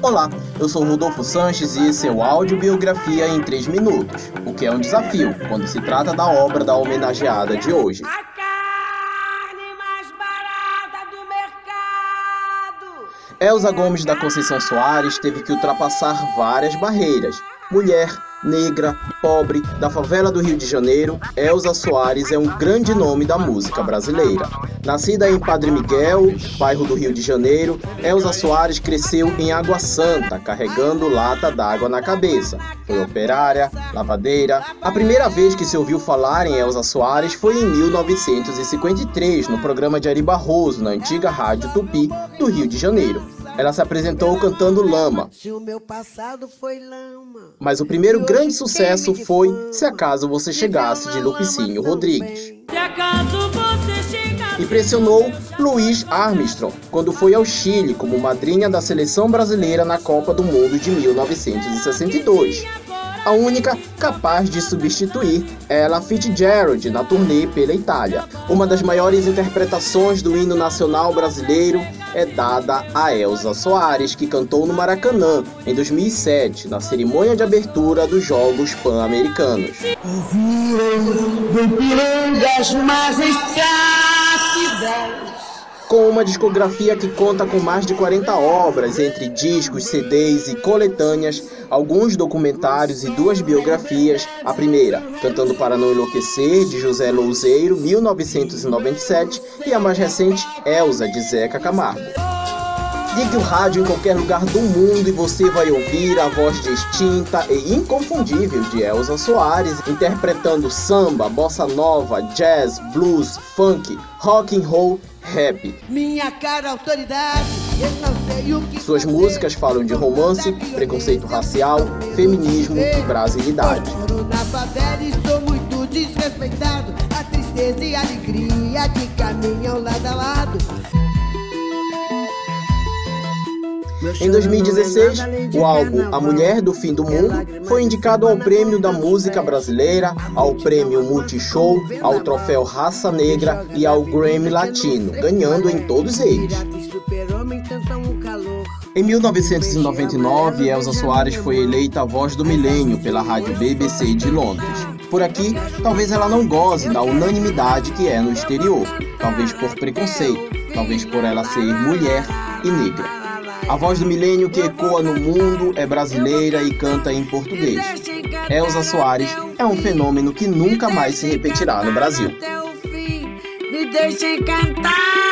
Olá, eu sou Rodolfo Sanches e esse é o Audiobiografia em 3 minutos, o que é um desafio quando se trata da obra da homenageada de hoje. A carne mais barata do mercado. Elza Gomes da Conceição Soares teve que ultrapassar várias barreiras. Mulher, negra, pobre, da favela do Rio de Janeiro, Elza Soares é um grande nome da música brasileira. Nascida em Padre Miguel, bairro do Rio de Janeiro, Elza Soares cresceu em Água Santa, carregando lata d'água na cabeça. Foi operária, lavadeira. A primeira vez que se ouviu falar em Elza Soares foi em 1953, no programa de Ari Barroso, na antiga Rádio Tupi, do Rio de Janeiro. Ela se apresentou cantando Lama. Se o meu passado foi lama. Mas o primeiro grande sucesso foi Se Acaso Você Chegasse, de Lupicinho Rodrigues. Se acaso você chegar. Impressionou Luiz Armstrong quando foi ao Chile como madrinha da seleção brasileira na Copa do Mundo de 1962. A única capaz de substituir Ella Fitzgerald na turnê pela Itália. Uma das maiores interpretações do hino nacional brasileiro é dada a Elza Soares, que cantou no Maracanã em 2007, na cerimônia de abertura dos Jogos Pan-Americanos. Com uma discografia que conta com mais de 40 obras, entre discos, CDs e coletâneas, alguns documentários e duas biografias. A primeira, Cantando para Não Enlouquecer, de José Louzeiro, 1997, e a mais recente, Elza, de Zeca Camargo. Ligue o rádio em qualquer lugar do mundo e você vai ouvir a voz distinta e inconfundível de Elza Soares interpretando samba, bossa nova, jazz, blues, funk, rock and roll, rap. Minha cara autoridade. Eu não sei o que Suas músicas falam de romance, preconceito racial, feminismo e brasilidade. Na favela muito desrespeitado. A tristeza e a alegria que caminham lado a lado. Em 2016, o álbum A Mulher do Fim do Mundo foi indicado ao Prêmio da Música Brasileira, ao Prêmio Multishow, ao Troféu Raça Negra e ao Grammy Latino, ganhando em todos eles. Em 1999, Elza Soares foi eleita a voz do milênio pela rádio BBC de Londres. Por aqui, talvez ela não goze da unanimidade que é no exterior, talvez por preconceito, talvez por ela ser mulher e negra. A voz do milênio que ecoa no mundo é brasileira e canta em português. Elza Soares é um fenômeno que nunca mais se repetirá no Brasil. Me deixem cantar,